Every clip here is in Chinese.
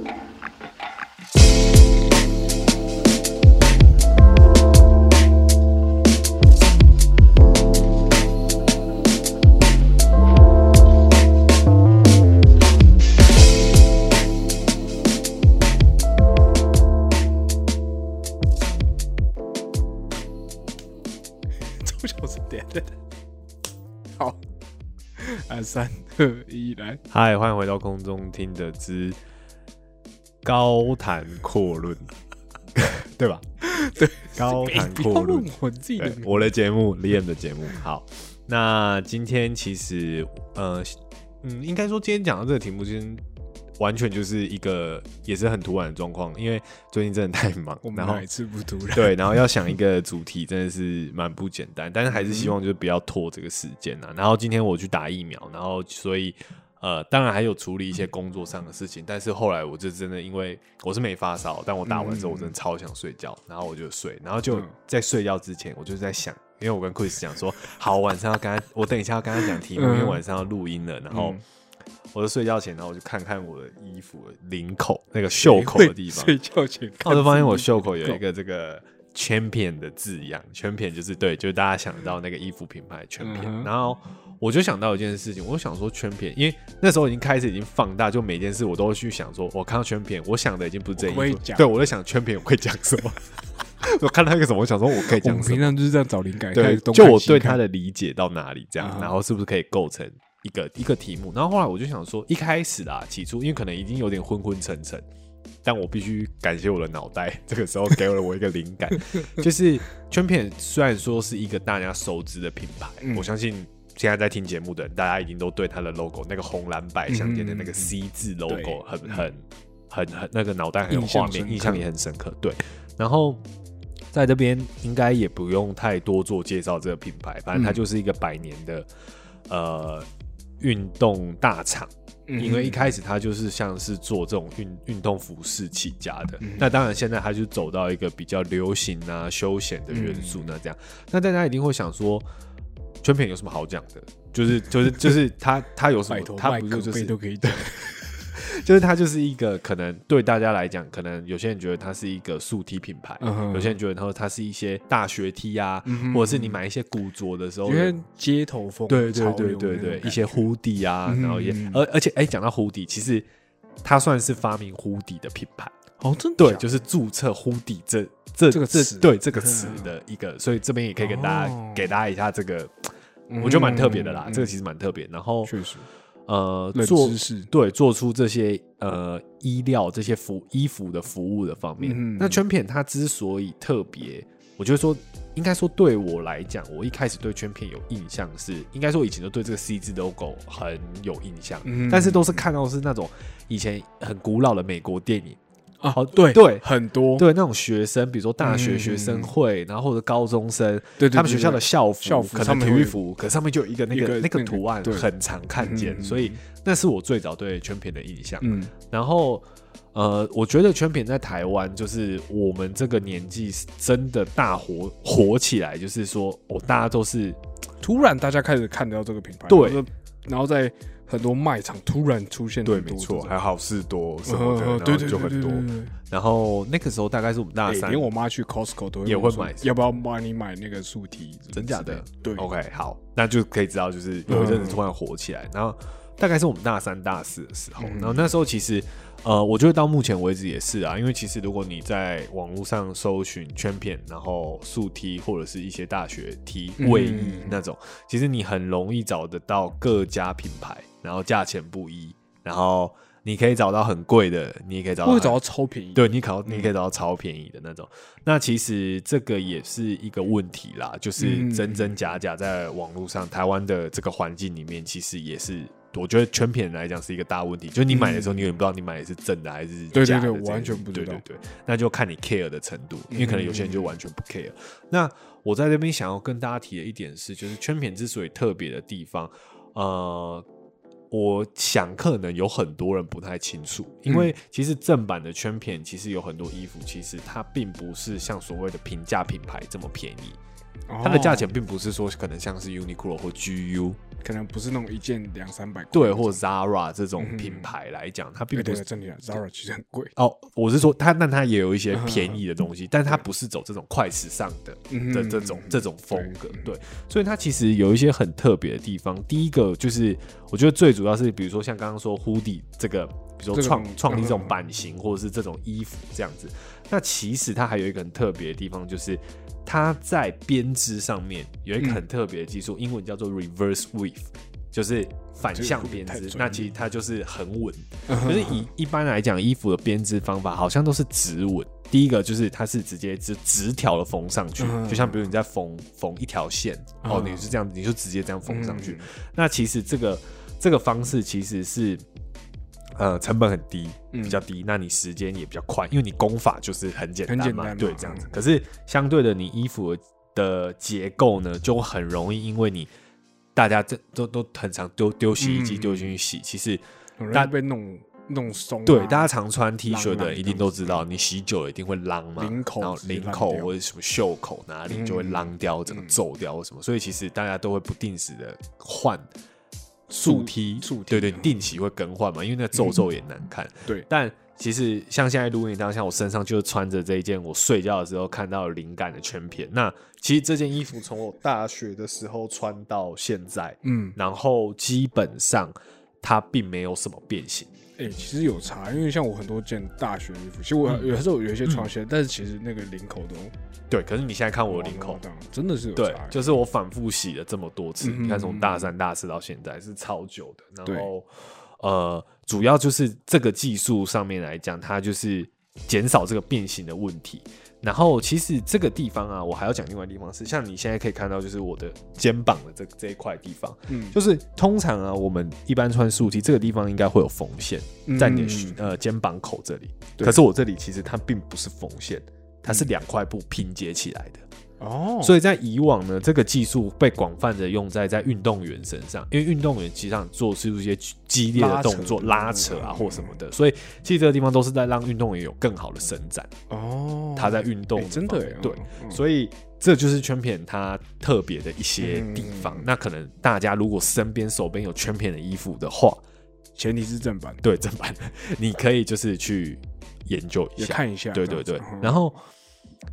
三二一，来，嗨，欢迎回到空中听的之高谈阔论，对吧？对，高谈阔论论，我自己的对，我的节目，Liam 的节目。好，那今天其实，呃，嗯，应该说今天讲到这个题目，其实完全就是一个也是很突然的状况，因为最近真的太忙我，们然后哪一次不突然？对，然后要想一个主题真的是蛮不简单，但是还是希望就是不要拖这个时间啊。然后今天我去打疫苗，然后所以呃，当然还有处理一些工作上的事情，但是后来我就真的因为我是没发烧，但我打完之后我真的超想睡觉，然后我就睡，然后就嗯。在睡觉之前，我就在想，因为我跟 Chris 讲说，好，晚上要跟他，我等一下要跟他讲题目，因为嗯。晚上要录音了，然后。嗯。我就睡觉前，然后我就看看我的衣服的领口那个袖口的地方，睡觉前我就发现我袖口有一个这个 champion 的字样，champion 就是对，就是大家想到那个衣服品牌 champion，、嗯然后我就想到一件事情，我就想说 champion，因为那时候已经开始已经放大，就每件事我都会去想说，我看到 champion，我想的已经不是这衣服，我可不可以讲对我在想 champion 我会讲什么，我看到一个什么，我想说我可以我们讲什么，平常就是这样找灵感，对始，东就我对他的理解到哪里这样，然后是不是可以构成一个一个题目？然后后来我就想说，一开始啦，起初因为可能已经有点昏昏沉沉，但我必须感谢我的脑袋，这个时候给了我一个灵感，就是圈片虽然说是一个大家熟知的品牌，嗯我相信。现在在听节目的人，大家已经都对它的 logo 那个红蓝白相间的那个 C 字 logo 对很很很很那个脑袋很有画面，印象也很深刻。对，然后在这边应该也不用太多做介绍这个品牌，反正它嗯就是一个百年的呃运动大厂。嗯因为一开始它就是像是做这种运运动服饰起家的，嗯。那当然现在它就走到一个比较流行啊、休闲的元嗯。素，那这样，那大家一定会想说，圈片有什么好讲的？就是就是就是 他他有什么拜？托，它不是就是都可以讲，就是它就是一个可能对大家来讲，可能有些人觉得它是一个速梯品牌，嗯有些人觉得它它是一些大学梯啊，嗯或者是你买一些古着的时候因的，为街头风，对对潮对对对，一些觉 hoodie 啊，嗯然后也嗯而而且哎，讲到 hoodie，其实它算是发明 hoodie 的品牌，哦，真的对，就是注册 hoodie 这这这个词。对这个词嗯的一个，所以这边也可以跟大家哦。给大家一下这个，嗯。我觉得蛮特别的啦，嗯。这个其实蛮特别。然后确实。呃，冷做，对做出这些呃衣料、这些服衣服的服务的方面，嗯。那圈片它之所以特别，我觉得说应该说对我来讲，我一开始对圈片有印象是，应该说以前就对这个 C 字 logo 很有印象，嗯。但是都是看到是那种以前很古老的美国电影。啊好，对对很多，对那种学生，比如说大学嗯学生会，然后或者高中生，对对，他们学校的校服，校服可能体育服，可上面就有一个那个那个那个图案，对很常看见，嗯所以那是我最早对圈品的印象。嗯然后呃，我觉得圈品在台湾，就是我们这个年纪是真的大火火起来，就是说，哦，大家都是突然大家开始看到这个品牌，对然后然后在很多卖场突然出现对，没错，还有好事多什么的，嗯然后对对对就很多。然后那个时候大概是我们大哎三连我妈去 Costco 都也会买要不要帮你买那个树梯？真假的？对，OK，好，那就可以知道，就是有一阵子突然火起来，然后大概是我们大三、大四的时候，嗯。然后那时候其实，呃，我觉得到目前为止也是啊，因为其实如果你在网络上搜寻圈片，然后速梯或者是一些大学梯、嗯。卫衣那种，其实你很容易找得到各家品牌，然后价钱不一，然后你可以找到很贵的，你也可以找到会找到超便宜。对你考，你可以找到超便宜的那种。那其实这个也是一个问题啦，就是嗯真真假假在网络上，台湾的这个环境里面，其实也是。我觉得圈片来讲是一个大问题，就是你买的时候，你永远不知道你买的是真的还是对对假的这件事对完全不知道对对对，那就看你 care 的程度，因为可能有些人就完全不 care。那我在这边想要跟大家提的一点是，就是圈片之所以特别的地方，呃，我想可能有很多人不太清楚，因为其实正版的圈片其实有很多衣服，其实它并不是像所谓的平价品牌这么便宜，哦它的价钱并不是说可能像是 Uniqlo 或 GU 可能不是那种一件两三百块对，或者 Zara 这种嗯品牌来讲，它并不是对真的，Zara 其实很贵，哦，我是说它，但它也有一些嗯便宜的东西，但它不是走这种快时尚的嗯的这种这种风格对，对，所以它其实有一些很特别的地方。第一个就是，我觉得最主要是，比如说像刚刚说 hoodie 这个，比如说创创立这种嗯版型，或者是这种衣服这样子。那其实它还有一个很特别的地方，就是它在编织上面有一个嗯很特别的技术，英文叫做 reverse weave，就是反向编织。那其实它就是很稳。可可是以一般来讲，衣服的编织方法好像都是直纹。第一个就是它是直接直直条的缝上去，嗯就像比如你在缝缝一条线，哦，嗯你是这样子，你就直接这样缝上去。嗯那其实这个这个方式其实是呃成本很低，嗯。比较低，那你时间也比较快，因为你工法就是很简单嘛，很简单嘛。对，这样子。嗯。可是相对的，你衣服的结构呢，就很容易因为你大家这都都很常丢丢洗衣机嗯。丢进去洗，其实大家被弄弄松啊，对，大家常穿 T 恤的一定都知道，你洗久了一定会浪嘛，领口然后领口或者什么袖口哪里就会嗯啷掉，整个嗯皱掉或什么，所以其实大家都会不定时的换素素 T，素 T 对对，嗯定期会更换嘛，因为那皱皱也难看。对但其实像现在录音当下，我身上就穿着这一件我睡觉的时候看到灵感的全片。那其实这件衣服从我大学的时候穿到现在，嗯，然后基本上它并没有什么变形。哎、其实有差，因为像我很多件大学衣服，其实我嗯。有的时候有一些穿起来，但是其实那个领口都对，可是你现在看我的领口真的是有对差，，就是我反复洗了这么多次，嗯你看从大三、大四到现在是超久的。然后呃，主要就是这个技术上面来讲，它就是减少这个变形的问题。然后其实这个地方啊，我还要讲另外地方是，像你现在可以看到，就是我的肩膀的这这一块地方，嗯，就是通常啊，我们一般穿素 T 这个地方应该会有缝线在你的嗯呃肩膀口这里，可是我这里其实它并不是缝线，它是嗯。两块布拼接起来的。哦，所以在以往呢，这个技术被广泛的用在在运动员身上，因为运动员其实上做是一些激烈的动作、拉扯。啊嗯或什么的，所以其实这个地方都是在让运动员有更好的伸展。哦，他在运动真的对，嗯所以这就是圈片它特别的一些地方。嗯。那可能大家如果身边手边有圈片的衣服的话，前提是正版，对正版，你可以就是去研究一下。看一下，对对对。然后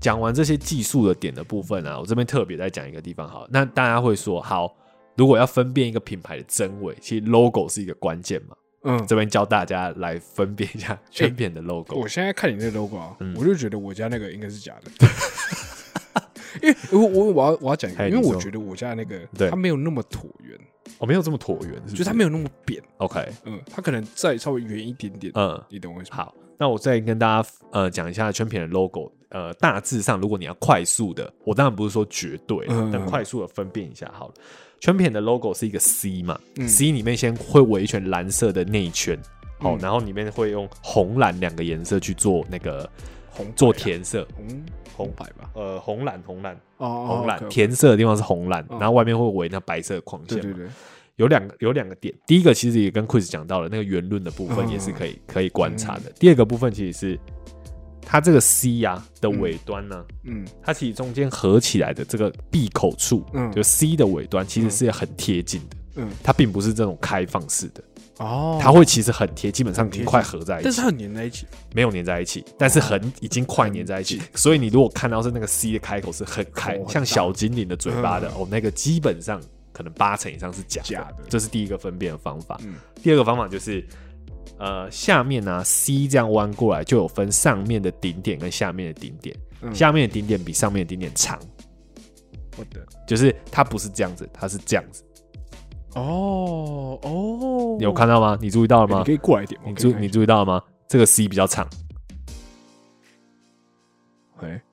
讲完这些技术的点的部分啊，我这边特别再讲一个地方好了，那大家会说，好，如果要分辨一个品牌的真伪，其实 logo 是一个关键嘛。嗯，这边教大家来分辨一下圈片的 logo。我现在看你那个 logo 啊，嗯我就觉得我家那个应该是假的。因为我我我要我要讲一个，因为我觉得我家那个对它没有那么椭圆，哦、没有这么椭圆，就是它没有那么扁，OK。嗯，它可能再稍微圆一点点，嗯，你懂我意思吗？好，那我再跟大家呃讲一下圈片的 logo。呃，大致上，如果你要快速的，我当然不是说绝对，嗯但快速的分辨一下好了。圈片的 logo 是一个 C 嘛、嗯 c 里面先会围一圈蓝色的内圈，好，嗯然后里面会用红蓝两个颜色去做那个红做填色，红红白吧，呃，红蓝红蓝哦，红蓝，填色的地方是红蓝，嗯然后外面会围那白色的框线嘛。对对对，有两个有两个点，第一个其实也跟 Quiz 讲到了，那个圆润的部分嗯也是可以、可以观察的。第二个部分其实是它这个 C 呀、的尾端呢，嗯。它其实中间合起来的这个闭口处，嗯。就 C 的尾端其实是很贴近的，嗯，它并不是这种开放式的，哦，它会其实很贴，基本上已经很贴近快合在一起。但是它，很粘在一起，没有粘在一起，但是很已经快粘在一起。所以你如果看到是那个 C 的开口是很开像小精灵的嘴巴的、嗯。哦，那个基本上可能八成以上是假的，假的这是第一个分辨的方法。嗯第二个方法就是，呃，下面呢、C 这样弯过来就有分上面的顶点跟下面的顶点，嗯，下面的顶点比上面的顶点长，我的就是它不是这样子，它是这样子。哦哦，你有看到吗？你注意到了吗欸你可？以过来一点吗？你注你注意到了吗？这个 C 比较长，哎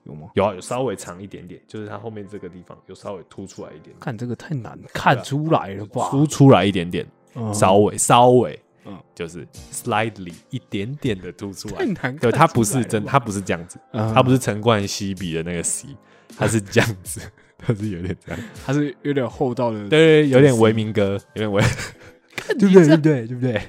有吗？有啊，有稍微长一点点，就是它后面这个地方有稍微凸出来一点点，看这个太难看出来了吧？凸出来一点点，嗯稍微稍微，嗯就是 slightly 一点点的凸出来。太难，对，它不是真，它不是这样子，嗯它不是陈冠希比的那个 C，它是这样子，它是有点这样，它是有点厚道的，对，有点维明哥，有点维，对不对？对不对？对不对？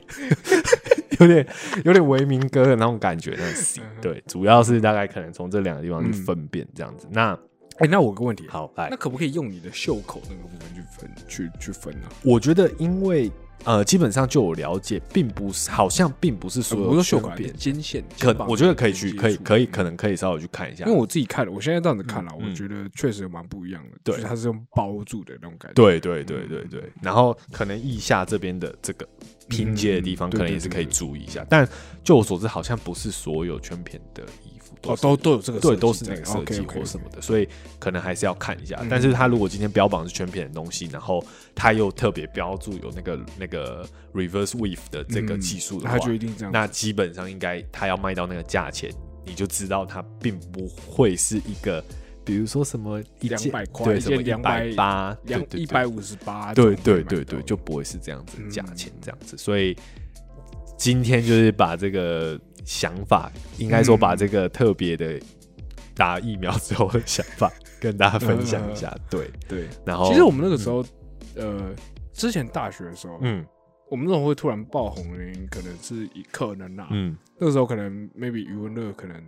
有点有点维民哥的那种感觉，那个 C，嗯对，主要是大概可能从这两个地方去嗯。分辨这样子。那哎、那我有个问题，好，来。那，可不可以用你的袖口那个部分去分去去分呢、我觉得因为呃，基本上就我了解，并不是好像并不是呃所有我说袖口啊圈边，肩线，可我觉得可以去，可以可以可能可以稍微去看一下，因为我自己看了，我现在这样子看了，嗯我觉得确实蛮不一样的。对它是用包住的那种感觉。对对对对对，然后可能腋下这边的这个拼接的地方，嗯可能也是可以注意一下。但就我所知，好像不是所有圈片的哦，是都都有这个对，都是那个设计或什么的，所以可能还是要看一下。嗯但是他如果今天标榜是全片的东西，然后他又特别标注有那个那个 reverse weave 的这个嗯技术的话，它就一定这样。那基本上应该他要卖到那个价钱，你就知道它并不会是一个，比如说什么一件200块对，什么两百八，两对一百，五十八，对对对对，就不会是这样子的价钱嗯这样子。所以今天就是把这个想法，应该说把这个特别的打疫苗之后的想法跟大家分享一下。对，对。然后其实我们那个时候，呃，之前大学的时候，嗯。我们那种会突然爆红的原因，可能是以可能啊，嗯。那个时候可能 maybe 余文乐可能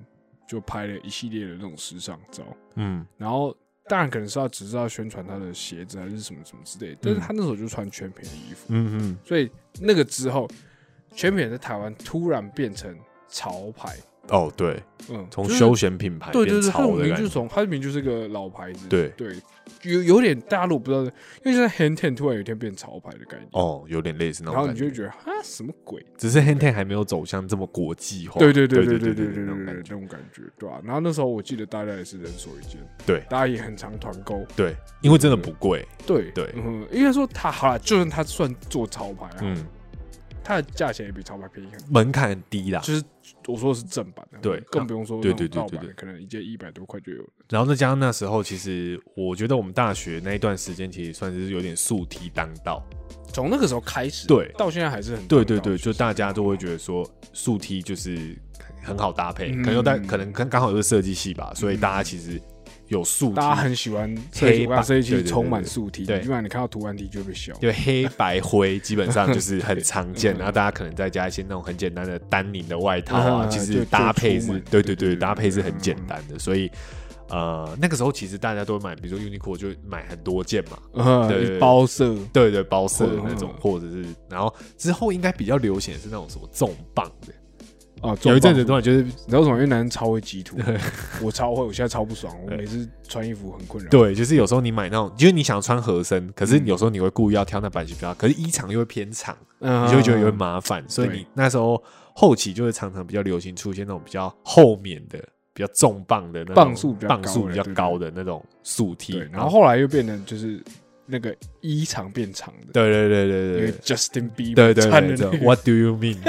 就拍了一系列的那种时尚照，嗯。然后当然可能是要只是要宣传他的鞋子还是什么什么之类的，但是他那时候就穿全品的衣服，嗯嗯，所以那个之后，全品在台湾突然变成潮牌。哦对嗯从休闲品牌变潮的名就是从嗨名就是个老牌子。对。对有有点大陆不知道因为现在 hinton 突然有一天变潮牌的概念。哦有点类似那种感觉就觉。得啊什么鬼？只是 hinton 还没有走向这么国际化。对对对对对对对这种感觉。对吧然后那时候我记得大家也是人手一件对。大家也很常团购对因为真的不贵对对。嗯应该说他好了就算他算做潮牌嗯。它的价钱也比潮牌便宜很多。门槛很低啦。就是我说的是正版的，对更不用说对对对对对可能一件一百多块就有了。然后再加上那时候，其实我觉得我们大学那一段时间，其实算是有点速梯当道。从那个时候开始，对到现在还是很对对对，就大家都会觉得说速梯就是很好搭配，嗯可能又在可能刚刚好又是设计系吧，所以大家其实有速踢，大家很喜欢黑白设计对对对充满素体对。基本上你看到图案 T 就会被笑。对黑白灰基本上就是很常见，嗯 然后大家可能再加一些那种很简单的单宁的外套啊，嗯其实搭配是对对对，搭配是很嗯简单的，所以呃那个时候其实大家都会买，比如说 Uniqlo 就买很多件嘛，包色，对对，包色的那种嗯，或者是然后之后应该比较流行的是那种什么重磅的，哦，有一阵子突然就是你知道为什么？因为男人超会集图，我超会，我现在超不爽，我对每次穿衣服很困扰。对，就是有时候你买那种，就是你想穿合身，可是嗯有时候你会故意要挑那版型比较，可是衣长又会偏长，嗯，你就会觉得有点麻烦，所以你那时候后期就会常常比较流行出现那种比较后面的、比较重磅的那种磅数比较高的磅数比较高的那种速 T，然后后来又变成就是那个衣长变长的，对对对因对为对 Justin Bieber 对对对对穿的那个，What do you mean？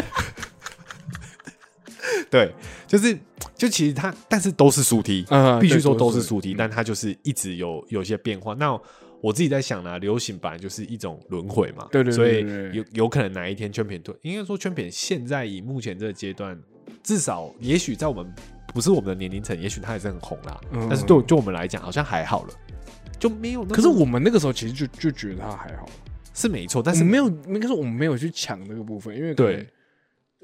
对，就是就其实它，但是都是速梯嗯必须说都是速 T，嗯但它就是一直有有一些变化。那我自己在想呢，流行本来就是一种轮回嘛，对对对所以有有可能哪一天圈片对，应该说圈片现在以目前这个阶段，至少也许在我们不是我们的年龄层，也许它也是很红啦，嗯但是对就我们来讲，好像还好了，就没有。可是我们那个时候其实就就觉得他还好，是没错，但是没有，应该说我们没有去抢那个部分，因为对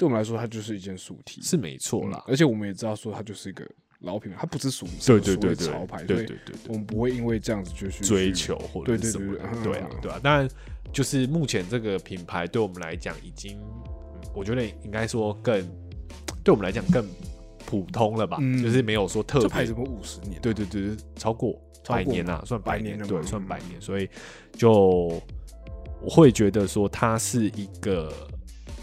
对我们来说，它就是一件素 T，是没错嗯啦，而且我们也知道说它就是一个老品牌，它不是属于对对对对潮牌，对对对对我们不会因为这样子就去追求或者是什么的，对啊嗯对啊。当然，就是目前这个品牌对我们来讲，已经，嗯我觉得应该说更对我们来讲更普通了吧，嗯就是没有说特别这牌子，不五十年，对对对，对超过百年啊，算百年，对，算百年，所以就我会觉得说它是一个。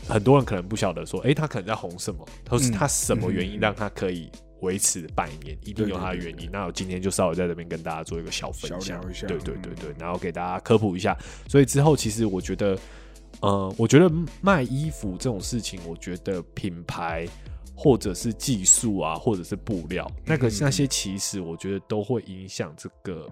很多人可能不晓得说，诶，他可能在红什么，或是嗯他什么原因嗯让他可以维持百年，一定有他的原因。那我今天就稍微在这边跟大家做一个小分享一下对对对嗯对，然后给大家科普一下。所以之后其实我觉得，呃，我觉得卖衣服这种事情，我觉得品牌或者是技术啊，或者是布料，那个嗯那些其实我觉得都会影响这个。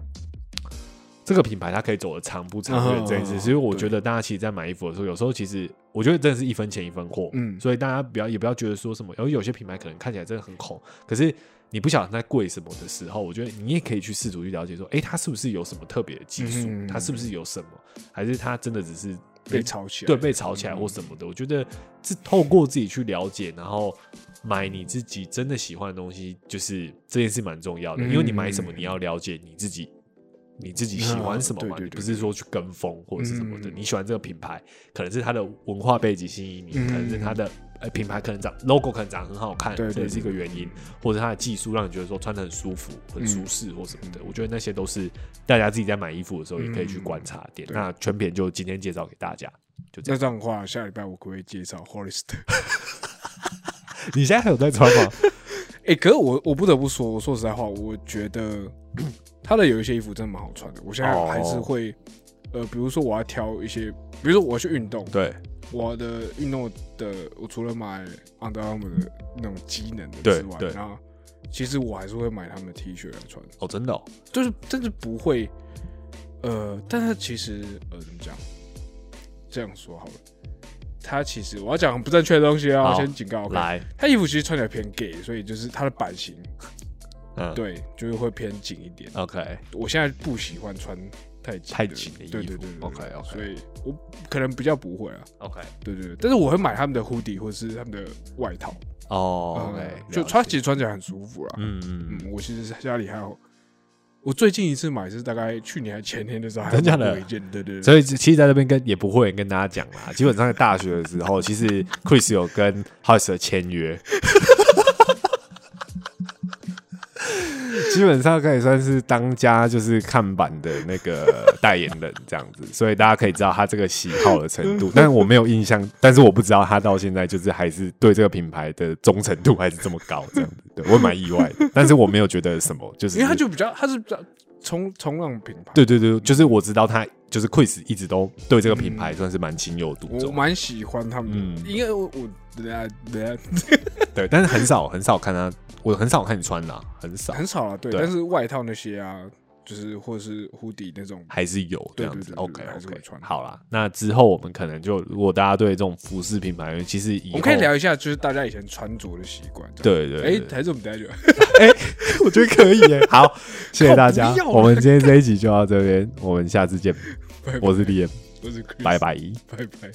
这个品牌它可以走得长不长远这件事，嗯所以我对觉得大家其实，在买衣服的时候，有时候其实我觉得真的是一分钱一分货，嗯所以大家不要也不要觉得说什么，有有些品牌可能看起来真的很红，可是你不晓得它贵什么的时候，我觉得你也可以去试图去了解说，哎，它是不是有什么特别的技术？嗯它是不是有什么？还是它真的只是被炒起来，对被炒起来嗯或什么的？我觉得是透过自己去了解，然后买你自己真的喜欢的东西，就是这件事蛮重要的。嗯因为你买什么，你要了解你自己，你自己喜欢什么嘛，啊对对对不是说去跟风或者是什么的。嗯你喜欢这个品牌，可能是它的文化背景吸引你，嗯可能是它的。呃，品牌可能长 logo 可能长得很好看，这也是一个原因，或者它的技术让你觉得说穿的很舒服、很嗯舒适或什么的。我觉得那些都是大家自己在买衣服的时候也可以去观察点。那全品就今天介绍给大家，就这样。那这样的话，下礼拜我可不可以介绍 Hollister？你现在还有在穿吗？哎、可是我我不得不说，我说实在话，我觉得 他的有一些衣服真的蛮好穿的。我现在哦还是会，呃，比如说我要挑一些，比如说我要去运动，对。我的运动的，我除了买 Under Armour 的那种机能的之外，对。然后其实我还是会买他们的 T 恤来穿，哦，真的哦，就是真是不会，呃，但是其实呃怎么讲？这样说好了，他其实我要讲很不正确的东西啊，我先警告来，他衣服其实穿起来偏 gay，所以就是他的版型嗯，对就是会偏紧一点。，OK，我现在不喜欢穿太紧太紧的衣服。对对对对对 OK，OK。所以我可能比较不会啊。OK，对对对，但是我会买他们的 hoodie 或是他们的外套，哦嗯，OK，就穿其实穿起来很舒服啦。嗯嗯。嗯，我其实家里还有，我最近一次买是大概去年还前年的时候，还真假的？买过一件，对对对，所以其实在这边跟也不会跟大家讲啦。基本上在大学的时候，其实 Chris 有跟 House 签约，基本上可以算是当家就是看板的那个代言人这样子，所以大家可以知道他这个喜好的程度。但是我没有印象，但是我不知道他到现在就是还是对这个品牌的忠诚度还是这么高这样子，对我蛮意外的。但是我没有觉得什么，就是因为他就比较，他是比较冲冲浪品牌，对对对，就是我知道他就是 Quiz 一直都对这个品牌算是蛮情有独钟，我蛮喜欢他们的，嗯因为我我等下等下对，但是很少很少看他，我很少看你穿啦，很少，很少啊，对，对。但是外套那些啊，就是或者是 hoodie 那种，还是有这对样子，OK 还是会 OK，穿。好啦，那之后我们可能就如果大家对这种服饰品牌，其实我们可以，聊一下，就是大家以前穿着的习惯。对对哎，对，还是我们等下就 我觉得可以耶，好，谢谢大家我们今天这一集就到这边，我们下次见，拜拜。我是 Liam，我是 Chris，拜拜。拜拜。